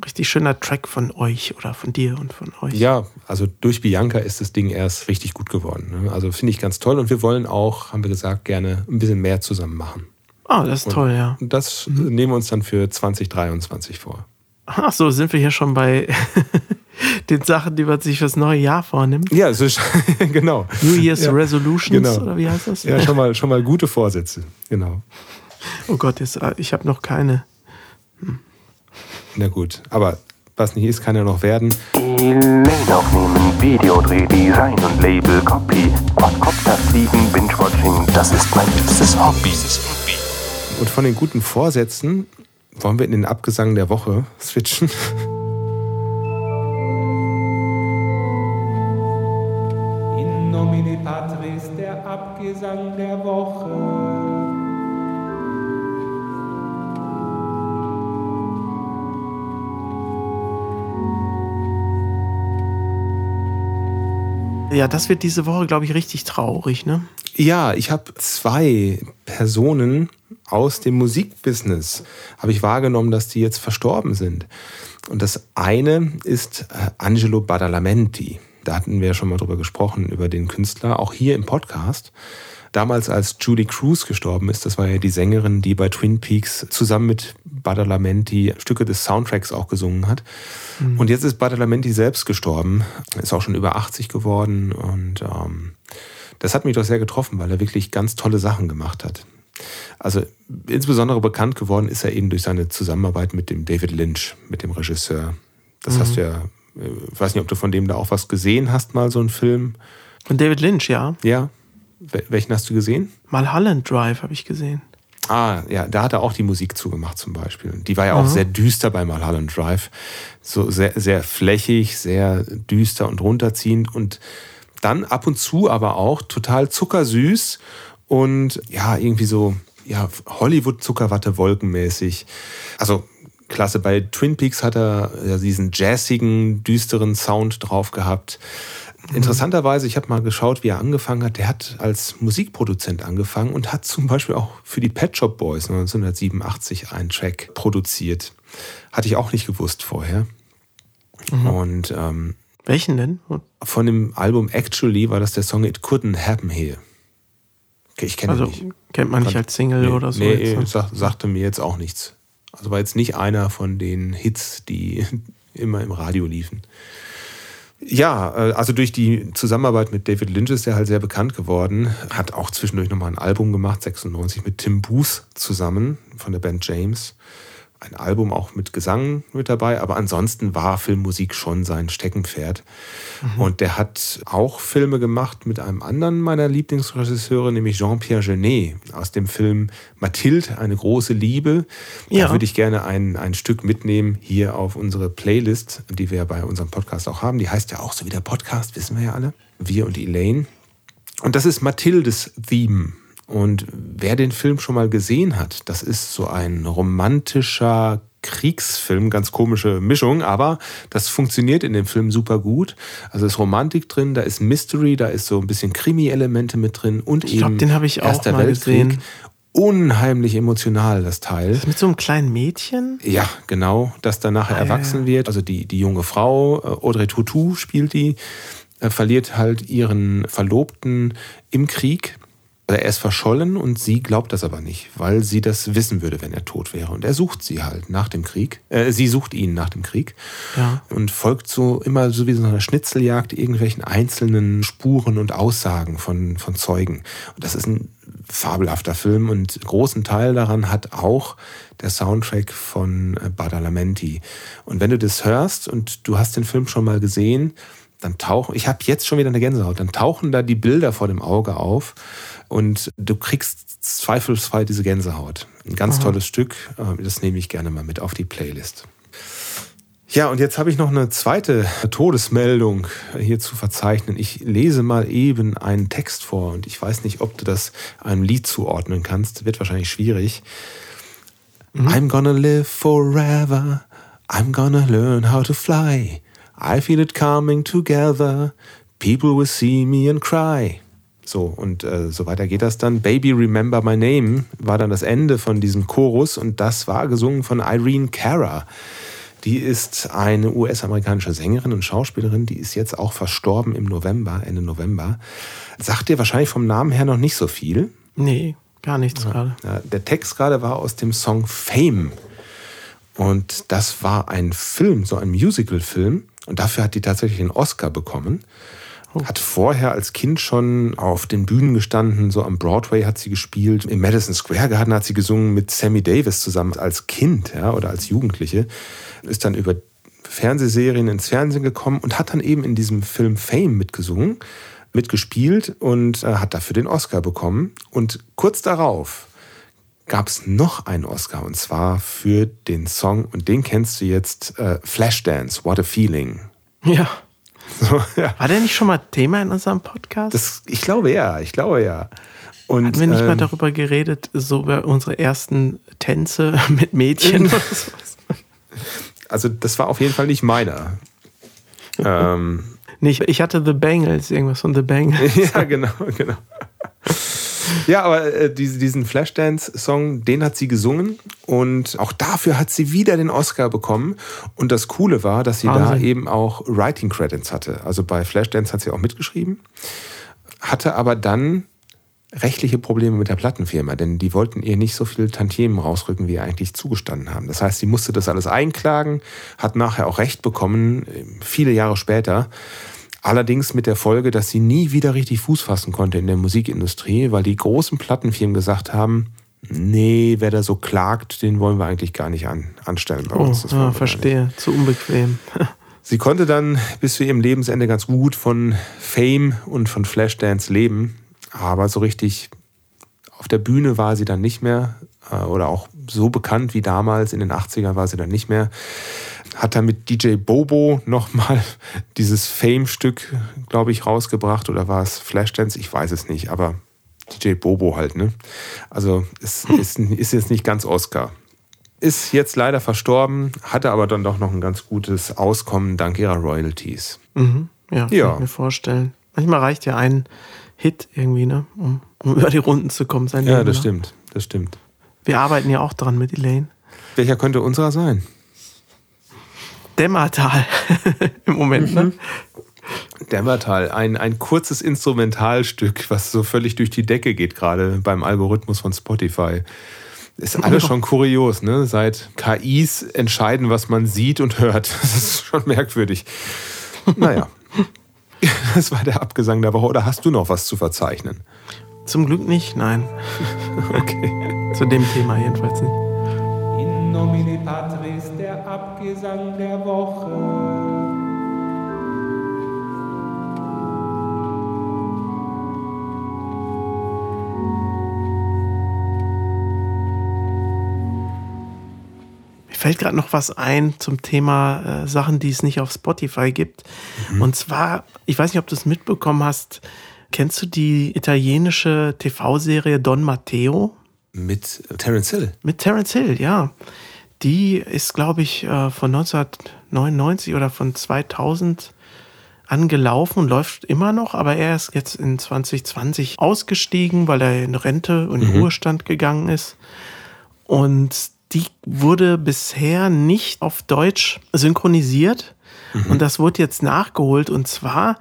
richtig schöner Track von euch oder von dir und von euch. Ja, also durch Bianca ist das Ding erst richtig gut geworden. Ne? Also finde ich ganz toll und wir wollen auch, haben wir gesagt, gerne ein bisschen mehr zusammen machen. Ah, das ist und toll, ja. Das mhm. nehmen wir uns dann für 2023 vor. Ach so, sind wir hier schon bei den Sachen, die man sich fürs neue Jahr vornimmt. Ja, also, genau. New Year's ja, Resolutions genau. oder wie heißt das? Ja, schon mal, schon mal gute Vorsätze, genau. Oh Gott, jetzt, äh, ich habe noch keine. Hm. Na gut, aber was nicht ist, kann ja noch werden. Elaine aufnehmen, Videodreh, Design und Label, Copy, Quadcopter fliegen, Binge-Watching, das ist mein liebstes Hobby. Und von den guten Vorsätzen wollen wir in den Abgesang der Woche switchen. In nomine Patris, der Abgesang der Woche. Ja, das wird diese Woche, glaube ich, richtig traurig, ne? Ja, ich habe zwei Personen aus dem Musikbusiness, habe ich wahrgenommen, dass die jetzt verstorben sind. Und das eine ist äh, Angelo Badalamenti. Da hatten wir schon mal drüber gesprochen, über den Künstler, auch hier im Podcast damals als Julie Cruz gestorben ist, das war ja die Sängerin, die bei Twin Peaks zusammen mit Badalamenti Stücke des Soundtracks auch gesungen hat. Mhm. Und jetzt ist Badalamenti selbst gestorben, ist auch schon über 80 geworden und ähm, das hat mich doch sehr getroffen, weil er wirklich ganz tolle Sachen gemacht hat. Also insbesondere bekannt geworden ist er eben durch seine Zusammenarbeit mit dem David Lynch, mit dem Regisseur. Das mhm. hast du ja, ich äh, weiß nicht, ob du von dem da auch was gesehen hast, mal so einen Film. Von David Lynch, ja. Ja. Welchen hast du gesehen? Malholland Drive habe ich gesehen. Ah, ja, da hat er auch die Musik zugemacht zum Beispiel. Die war ja auch mhm. sehr düster bei Malholland Drive. So sehr, sehr flächig, sehr düster und runterziehend und dann ab und zu aber auch total zuckersüß und ja, irgendwie so, ja, Hollywood-Zuckerwatte wolkenmäßig. Also klasse. Bei Twin Peaks hat er ja diesen jazzigen, düsteren Sound drauf gehabt. Mhm. Interessanterweise, ich habe mal geschaut, wie er angefangen hat. Der hat als Musikproduzent angefangen und hat zum Beispiel auch für die Pet Shop Boys 1987 einen Track produziert. Hatte ich auch nicht gewusst vorher. Mhm. Und ähm, welchen denn? Von dem Album Actually war das der Song It Couldn't Happen Here. Okay, ich kenne also, nicht. Kennt man nicht als Single nee, oder so? Nee, jetzt, ne? sag, sagte mir jetzt auch nichts. Also war jetzt nicht einer von den Hits, die immer im Radio liefen. Ja, äh, also durch die Zusammenarbeit mit David Lynch ist er halt sehr bekannt geworden. Hat auch zwischendurch nochmal ein Album gemacht, 96, mit Tim Booth zusammen von der Band James ein Album auch mit Gesang mit dabei, aber ansonsten war Filmmusik schon sein Steckenpferd. Mhm. Und der hat auch Filme gemacht mit einem anderen meiner Lieblingsregisseure, nämlich Jean-Pierre Genet aus dem Film Mathilde, eine große Liebe. Ja. Da würde ich gerne ein, ein Stück mitnehmen hier auf unsere Playlist, die wir bei unserem Podcast auch haben. Die heißt ja auch so wie der Podcast, wissen wir ja alle. Wir und Elaine. Und das ist Mathildes Theme. Und wer den Film schon mal gesehen hat, das ist so ein romantischer Kriegsfilm, ganz komische Mischung, aber das funktioniert in dem Film super gut. Also ist Romantik drin, da ist Mystery, da ist so ein bisschen Krimi-Elemente mit drin und ich glaube, den habe ich auch Erster mal Weltkrieg. gesehen. Unheimlich emotional, das Teil. Das mit so einem kleinen Mädchen? Ja, genau, das dann nachher ah, erwachsen ja. wird. Also die, die junge Frau, äh, Audrey Tautou spielt die, äh, verliert halt ihren Verlobten im Krieg er ist verschollen und sie glaubt das aber nicht, weil sie das wissen würde, wenn er tot wäre. Und er sucht sie halt nach dem Krieg. Äh, sie sucht ihn nach dem Krieg ja. und folgt so immer so wie so einer Schnitzeljagd irgendwelchen einzelnen Spuren und Aussagen von, von Zeugen. Und das ist ein fabelhafter Film und großen Teil daran hat auch der Soundtrack von äh, Badalamenti. Und wenn du das hörst und du hast den Film schon mal gesehen, dann tauchen, ich habe jetzt schon wieder eine Gänsehaut, dann tauchen da die Bilder vor dem Auge auf und du kriegst zweifelsfrei diese Gänsehaut. Ein ganz Aha. tolles Stück, äh, das nehme ich gerne mal mit auf die Playlist. Ja, und jetzt habe ich noch eine zweite Todesmeldung hier zu verzeichnen. Ich lese mal eben einen Text vor und ich weiß nicht, ob du das einem Lied zuordnen kannst. Wird wahrscheinlich schwierig. Mhm. I'm gonna live forever. I'm gonna learn how to fly. I feel it coming together. People will see me and cry. So, und äh, so weiter geht das dann. Baby Remember My Name war dann das Ende von diesem Chorus und das war gesungen von Irene Cara. Die ist eine US-amerikanische Sängerin und Schauspielerin, die ist jetzt auch verstorben im November, Ende November. Sagt dir wahrscheinlich vom Namen her noch nicht so viel. Nee, gar nichts ja. gerade. Ja, der Text gerade war aus dem Song Fame. Und das war ein Film, so ein Musical-Film. Und dafür hat die tatsächlich einen Oscar bekommen. Oh. Hat vorher als Kind schon auf den Bühnen gestanden, so am Broadway hat sie gespielt. Im Madison Square Garden hat sie gesungen mit Sammy Davis zusammen als Kind ja, oder als Jugendliche ist dann über Fernsehserien ins Fernsehen gekommen und hat dann eben in diesem Film Fame mitgesungen, mitgespielt und äh, hat dafür den Oscar bekommen. Und kurz darauf gab es noch einen Oscar und zwar für den Song, und den kennst du jetzt, äh, Flashdance, What a Feeling. Ja. So, ja. War der nicht schon mal Thema in unserem Podcast? Das, ich glaube ja, ich glaube ja. Und, Hatten wir nicht ähm, mal darüber geredet, so über unsere ersten Tänze mit Mädchen oder sowas? Also das war auf jeden Fall nicht meiner. ähm, nicht, ich hatte The Bangles, irgendwas von The Bangles. ja, genau, genau. Ja, aber äh, diesen Flashdance-Song, den hat sie gesungen und auch dafür hat sie wieder den Oscar bekommen. Und das Coole war, dass sie Wahnsinn. da eben auch Writing Credits hatte. Also bei Flashdance hat sie auch mitgeschrieben, hatte aber dann rechtliche Probleme mit der Plattenfirma, denn die wollten ihr nicht so viel Tantiemen rausrücken, wie ihr eigentlich zugestanden haben. Das heißt, sie musste das alles einklagen, hat nachher auch Recht bekommen, viele Jahre später. Allerdings mit der Folge, dass sie nie wieder richtig Fuß fassen konnte in der Musikindustrie, weil die großen Plattenfirmen gesagt haben, nee, wer da so klagt, den wollen wir eigentlich gar nicht an, anstellen bei uns. Oh, ja, verstehe, zu unbequem. Sie konnte dann bis zu ihrem Lebensende ganz gut von Fame und von Flashdance leben. Aber so richtig auf der Bühne war sie dann nicht mehr äh, oder auch so bekannt wie damals in den 80ern war sie dann nicht mehr. Hat dann mit DJ Bobo nochmal dieses Fame-Stück, glaube ich, rausgebracht oder war es Flashdance? Ich weiß es nicht, aber DJ Bobo halt, ne? Also es ist, ist jetzt nicht ganz Oscar. Ist jetzt leider verstorben, hatte aber dann doch noch ein ganz gutes Auskommen dank ihrer Royalties. Mhm, ja, ja. kann ich mir vorstellen. Manchmal reicht ja ein Hit irgendwie, ne? Um, um über die Runden zu kommen. Sein ja, Leben, das ne? stimmt, das stimmt. Wir arbeiten ja auch dran mit Elaine. Welcher könnte unserer sein? Dämmertal im Moment, ne? Mhm. Dämmertal, ein, ein kurzes Instrumentalstück, was so völlig durch die Decke geht, gerade beim Algorithmus von Spotify. Ist alles schon kurios, ne? Seit KIs entscheiden, was man sieht und hört. Das ist schon merkwürdig. Naja. Das war der Abgesang der Woche. Oder hast du noch was zu verzeichnen? Zum Glück nicht, nein. okay. Zu dem Thema jedenfalls nicht. In nomine Patris, der Abgesang der Woche. fällt gerade noch was ein zum Thema äh, Sachen, die es nicht auf Spotify gibt. Mhm. Und zwar, ich weiß nicht, ob du es mitbekommen hast, kennst du die italienische TV-Serie Don Matteo? Mit Terence Hill. Mit Terence Hill, ja. Die ist, glaube ich, äh, von 1999 oder von 2000 angelaufen und läuft immer noch, aber er ist jetzt in 2020 ausgestiegen, weil er in Rente und mhm. Ruhestand gegangen ist. Und die wurde bisher nicht auf Deutsch synchronisiert. Mhm. Und das wurde jetzt nachgeholt. Und zwar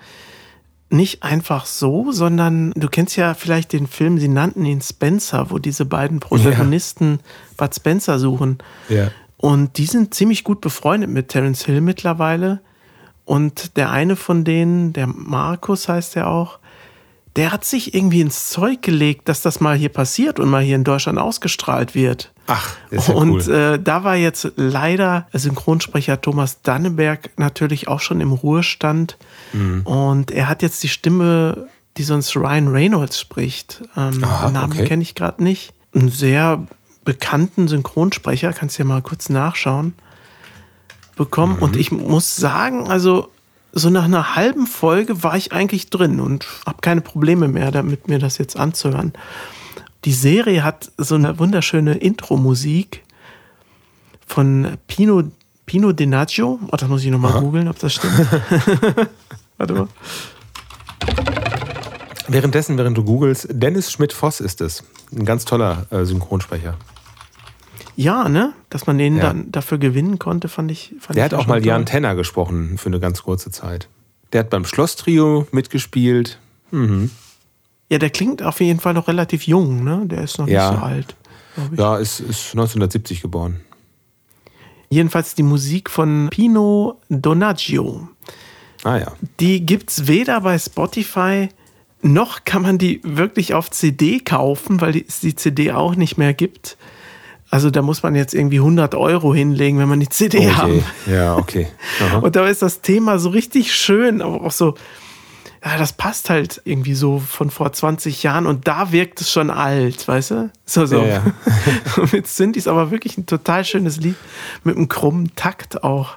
nicht einfach so, sondern du kennst ja vielleicht den Film, sie nannten ihn Spencer, wo diese beiden Protagonisten ja. Bud Spencer suchen. Ja. Und die sind ziemlich gut befreundet mit Terence Hill mittlerweile. Und der eine von denen, der Markus heißt er auch, der hat sich irgendwie ins Zeug gelegt, dass das mal hier passiert und mal hier in Deutschland ausgestrahlt wird. Ach, ist ja und cool. äh, da war jetzt leider Synchronsprecher Thomas Danneberg natürlich auch schon im Ruhestand. Mhm. Und er hat jetzt die Stimme, die sonst Ryan Reynolds spricht. Ähm, Aha, den Namen okay. kenne ich gerade nicht. Einen sehr bekannten Synchronsprecher, kannst du ja mal kurz nachschauen, bekommen. Mhm. Und ich muss sagen, also so nach einer halben Folge war ich eigentlich drin und habe keine Probleme mehr damit, mir das jetzt anzuhören. Die Serie hat so eine wunderschöne Intro-Musik von Pino, Pino Denaggio. Oh, das muss ich nochmal googeln, ob das stimmt. Warte mal. Währenddessen, während du googelst, Dennis Schmidt-Voss ist es. Ein ganz toller äh, Synchronsprecher. Ja, ne? Dass man den Ja. dann dafür gewinnen konnte, fand ich. Fand Der ich hat auch mal toll. Jan Tenner gesprochen für eine ganz kurze Zeit. Der hat beim Schloss-Trio mitgespielt. Ja, der klingt auf jeden Fall noch relativ jung, ne? Der ist noch Ja. nicht so alt. Ja, ist, ist 1970 geboren. Jedenfalls die Musik von Pino Donaggio. Ah ja. Die gibt's weder bei Spotify noch kann man die wirklich auf CD kaufen, weil die- es die CD auch nicht mehr gibt. Also da muss man jetzt irgendwie 100 Euro hinlegen, wenn man die CD Oh haben. Ja, okay. Aha. Und da ist das Thema so richtig schön, aber auch so, ja, das passt halt irgendwie so von vor 20 Jahren und da wirkt es schon alt, weißt du? So, so. Ja, ja. Mit Cindy ist aber wirklich ein total schönes Lied mit einem krummen Takt auch.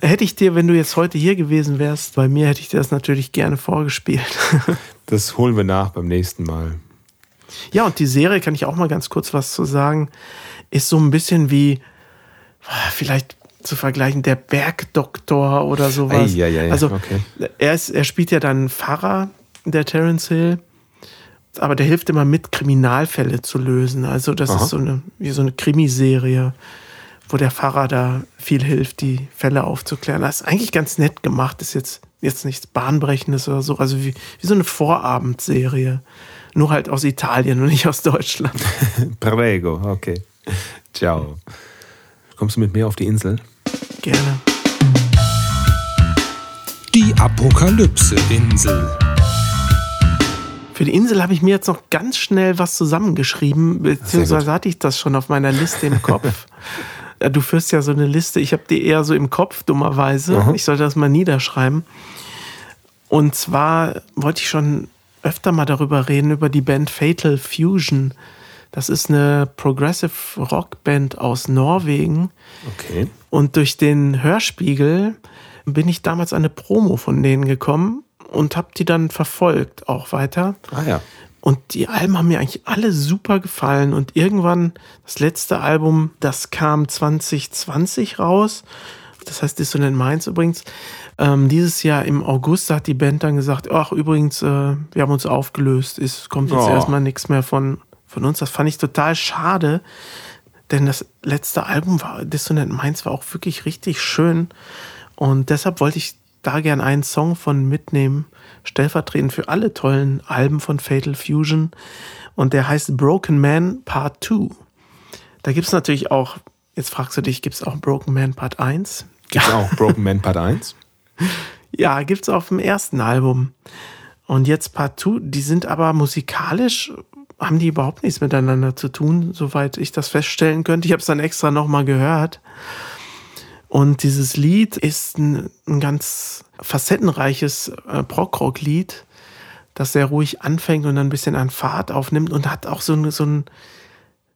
Hätte ich dir, wenn du jetzt heute hier gewesen wärst, bei mir hätte ich dir das natürlich gerne vorgespielt. Das holen wir nach beim nächsten Mal. Ja, und die Serie, kann ich auch mal ganz kurz was zu sagen, ist so ein bisschen wie, vielleicht zu vergleichen, der Bergdoktor oder sowas. Ei, ei, ei, also okay. er, ist, er spielt ja dann Pfarrer, der Terence Hill, aber der hilft immer mit, Kriminalfälle zu lösen. Also das Aha. ist so eine, wie so eine Krimiserie, wo der Pfarrer da viel hilft, die Fälle aufzuklären. Das ist eigentlich ganz nett gemacht, ist jetzt, jetzt nichts Bahnbrechendes oder so, also wie, wie so eine Vorabendserie. Nur halt aus Italien und nicht aus Deutschland. Prego, okay. Ciao. Kommst du mit mir auf die Insel? Gerne. Die Apokalypse-Insel. Für die Insel habe ich mir jetzt noch ganz schnell was zusammengeschrieben, beziehungsweise hatte ich das schon auf meiner Liste im Kopf. Äh, Du führst ja so eine Liste, ich habe die eher so im Kopf, dummerweise. Ich sollte das mal niederschreiben. Und zwar wollte ich schon öfter mal darüber reden, über die Band Fatal Fusion. Das ist eine Progressive Rock Band aus Norwegen. Okay. Und durch den Hörspiegel bin ich damals an eine Promo von denen gekommen und habe die dann verfolgt auch weiter. Ah ja. Und die Alben haben mir eigentlich alle super gefallen. Und irgendwann, das letzte Album, das kam 2020 raus. Das heißt Dissonant Minds übrigens. Ähm, dieses Jahr im August hat die Band dann gesagt, ach übrigens, äh, wir haben uns aufgelöst. Es kommt jetzt Oh. erstmal nichts mehr von, von uns. Das fand ich total schade. Denn das letzte Album war, Dissonant Minds war auch wirklich richtig schön. Und deshalb wollte ich da gern einen Song von mitnehmen, stellvertretend für alle tollen Alben von Fatal Fusion. Und der heißt Broken Man Part 2. Da gibt es natürlich auch, jetzt fragst du dich, gibt es auch Broken Man Part 1? Gibt's auch Broken Man Part 1? Ja, gibt es auf dem ersten Album. Und jetzt Part 2, die sind aber musikalisch, haben die überhaupt nichts miteinander zu tun, soweit ich das feststellen könnte. Ich habe es dann extra nochmal gehört. Und dieses Lied ist ein, ein ganz facettenreiches äh, Prog-Rock-Lied, das sehr ruhig anfängt und dann ein bisschen an Fahrt aufnimmt und hat auch so, einen- so einen,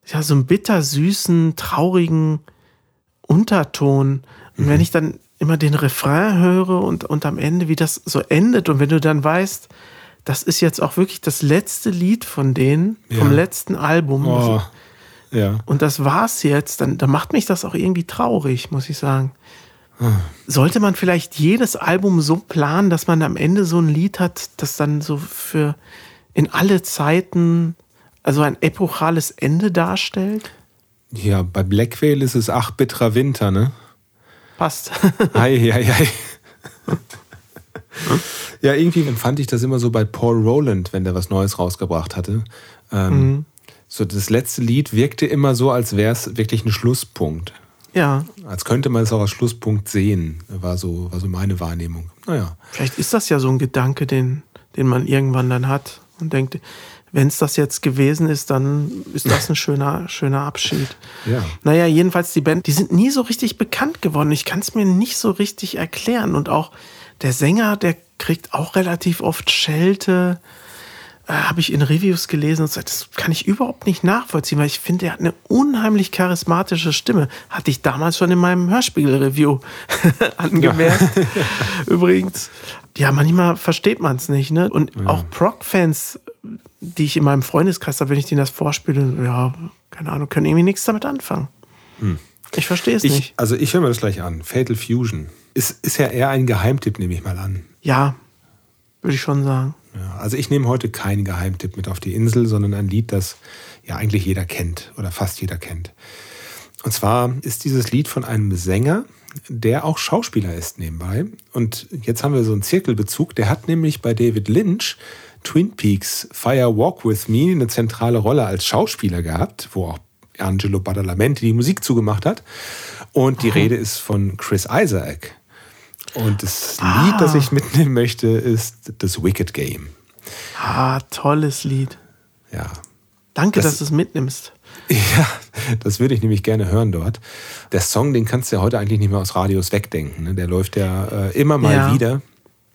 ja, so einen bittersüßen, traurigen Unterton. Und wenn ich dann immer den Refrain höre und, und am Ende, wie das so endet und wenn du dann weißt, das ist jetzt auch wirklich das letzte Lied von denen, vom Ja. letzten Album. Oh. Ja. Und das war's jetzt, dann, dann macht mich das auch irgendwie traurig, muss ich sagen. Sollte man vielleicht jedes Album so planen, dass man am Ende so ein Lied hat, das dann so für in alle Zeiten also ein epochales Ende darstellt? Ja, bei Black Veil ist es Ach bitterer Winter, ne? Passt. Ei, ei, ei. Ja, irgendwie empfand ich das immer so bei Paul Roland, wenn der was Neues rausgebracht hatte. Ähm, So das letzte Lied wirkte immer so, als wäre es wirklich ein Schlusspunkt. ja, Als könnte man es auch als Schlusspunkt sehen, war so, war so meine Wahrnehmung. Naja. vielleicht ist das ja so ein Gedanke, den, den man irgendwann dann hat und denkt, wenn es das jetzt gewesen ist, dann ist das ein schöner, schöner Abschied. Ja. Naja, jedenfalls die Band, die sind nie so richtig bekannt geworden. Ich kann es mir nicht so richtig erklären. Und auch der Sänger, der kriegt auch relativ oft Schelte. Äh, Habe ich in Reviews gelesen und gesagt, das kann ich überhaupt nicht nachvollziehen, weil ich finde, er hat eine unheimlich charismatische Stimme. Hatte ich damals schon in meinem Hörspiegel-Review angemerkt. Übrigens, ja, manchmal versteht man es nicht. Ne? Und auch Proc-Fans, die ich in meinem Freundeskreis habe, wenn ich denen das vorspiele, ja, keine Ahnung, können irgendwie nichts damit anfangen. Ich verstehe es Ich, nicht. also ich höre mir das gleich an. Fatal Fusion. Ist, ist ja eher ein Geheimtipp, nehme ich mal an. Ja, würde ich schon sagen. Ja, also ich nehme heute keinen Geheimtipp mit auf die Insel, sondern ein Lied, das ja eigentlich jeder kennt oder fast jeder kennt. Und zwar ist dieses Lied von einem Sänger, der auch Schauspieler ist nebenbei. Und jetzt haben wir so einen Zirkelbezug. Der hat nämlich bei David Lynch Twin Peaks Fire Walk With Me eine zentrale Rolle als Schauspieler gehabt, wo auch Angelo Badalamenti die Musik zugemacht hat. Und die Rede ist von Chris Isaac. Und das Lied, das ich mitnehmen möchte, ist das Wicked Game. Ah, tolles Lied. Ja. Danke, Das- dass du es mitnimmst. Ja, das würde ich nämlich gerne hören dort. Der Song, den kannst du ja heute eigentlich nicht mehr aus Radios wegdenken. Ne? Der läuft ja äh, immer mal Ja. wieder.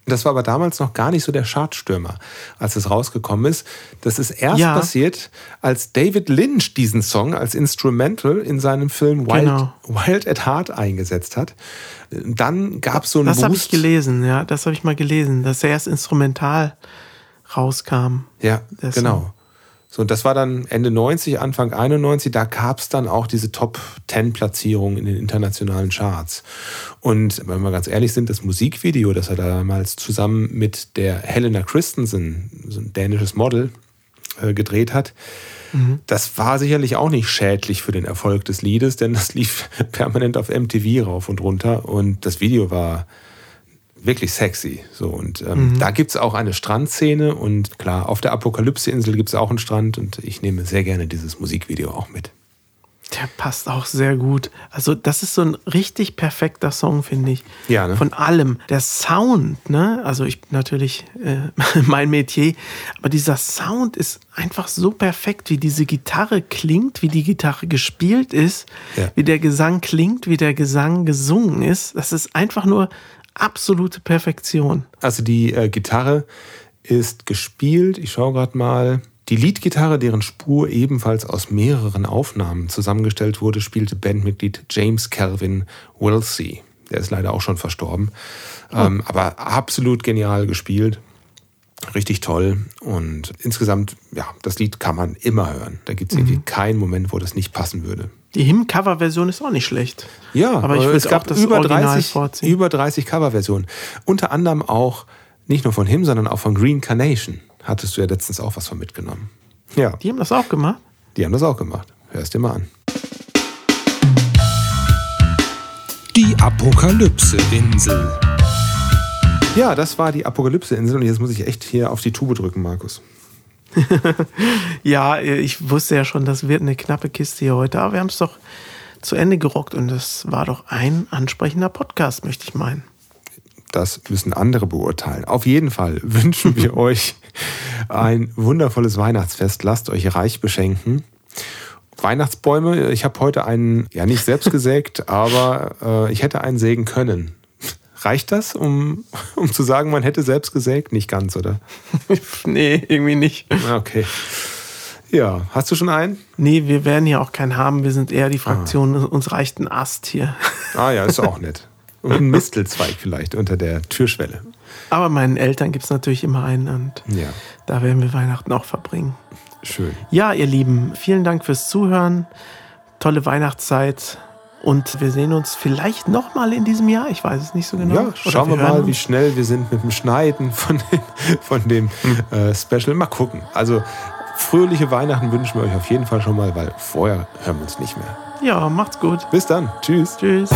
Das war aber damals noch gar nicht so der Chartstürmer, als es rausgekommen ist. Das ist erst Ja. passiert, als David Lynch diesen Song als Instrumental in seinem Film Wild, Genau. Wild at Heart eingesetzt hat. Dann gab es so einen Das habe ich gelesen, ja. Das habe ich mal gelesen, dass er erst instrumental rauskam. Ja, genau. So, und das war dann Ende 90, Anfang 91, da gab es dann auch diese Top 10 Platzierung in den internationalen Charts. Und wenn wir ganz ehrlich sind, das Musikvideo, das er damals zusammen mit der Helena Christensen, so ein dänisches Model, äh, gedreht hat, das war sicherlich auch nicht schädlich für den Erfolg des Liedes, denn das lief permanent auf MTV rauf und runter. Und das Video war wirklich sexy. So, und ähm, da gibt es auch eine Strandszene und klar, auf der Apokalypse-Insel gibt es auch einen Strand und ich nehme sehr gerne dieses Musikvideo auch mit. Der passt auch sehr gut. Also, das ist so ein richtig perfekter Song, finde ich. Ja, ne? Von allem. Der Sound, ne? Also, ich bin natürlich äh, mein Metier, aber dieser Sound ist einfach so perfekt, wie diese Gitarre klingt, wie die Gitarre gespielt ist, Ja. wie der Gesang klingt, wie der Gesang gesungen ist. Das ist einfach nur absolute Perfektion. Also die äh, Gitarre ist gespielt, ich schaue gerade mal. Die Leadgitarre, deren Spur ebenfalls aus mehreren Aufnahmen zusammengestellt wurde, spielte Bandmitglied James Calvin Wilsey. Der ist leider auch schon verstorben. Ähm, aber absolut genial gespielt. Richtig toll. Und insgesamt, ja, das Lied kann man immer hören. Da gibt es irgendwie keinen Moment, wo das nicht passen würde. Die Hymn-Cover-Version ist auch nicht schlecht. Ja, aber ich es gab auch das über Original 30, vorziehen. über 30 Coverversionen. Unter anderem auch nicht nur von Him, sondern auch von Green Carnation. Hattest du ja letztens auch was von mitgenommen. Ja, Die haben das auch gemacht. die haben das auch gemacht. Hörst dir mal an. Die Apokalypse-Insel. Ja, das war die Apokalypse-Insel und jetzt muss ich echt hier auf die Tube drücken, Markus. Ja, ich wusste ja schon, das wird eine knappe Kiste hier heute, aber wir haben es doch zu Ende gerockt und das war doch ein ansprechender Podcast, möchte ich meinen. Das müssen andere beurteilen. Auf jeden Fall wünschen wir euch ein wundervolles Weihnachtsfest. Lasst euch reich beschenken. Weihnachtsbäume, ich habe heute einen, ja nicht selbst gesägt, aber äh, ich hätte einen sägen können. Reicht das, um, um zu sagen, man hätte selbst gesägt? Nicht ganz, oder? nee, irgendwie nicht. Okay. Ja, hast du schon einen? Nee, wir werden hier auch keinen haben. Wir sind eher die Fraktion, uns reicht ein Ast hier. Ah ja, ist auch nett. Und ein Mistelzweig vielleicht unter der Türschwelle. Aber meinen Eltern gibt es natürlich immer einen und Ja, da werden wir Weihnachten auch verbringen. schön. Ja, ihr Lieben, vielen Dank fürs Zuhören. Tolle Weihnachtszeit. Und wir sehen uns vielleicht nochmal in diesem Jahr. Ich weiß es nicht so genau. Ja, schauen wir hören mal, wie schnell wir sind mit dem Schneiden von, den, von dem äh, Special. Mal gucken. Also fröhliche Weihnachten wünschen wir euch auf jeden Fall schon mal, weil vorher hören wir uns nicht mehr. Ja, macht's gut. Bis dann. Tschüss. Tschüss.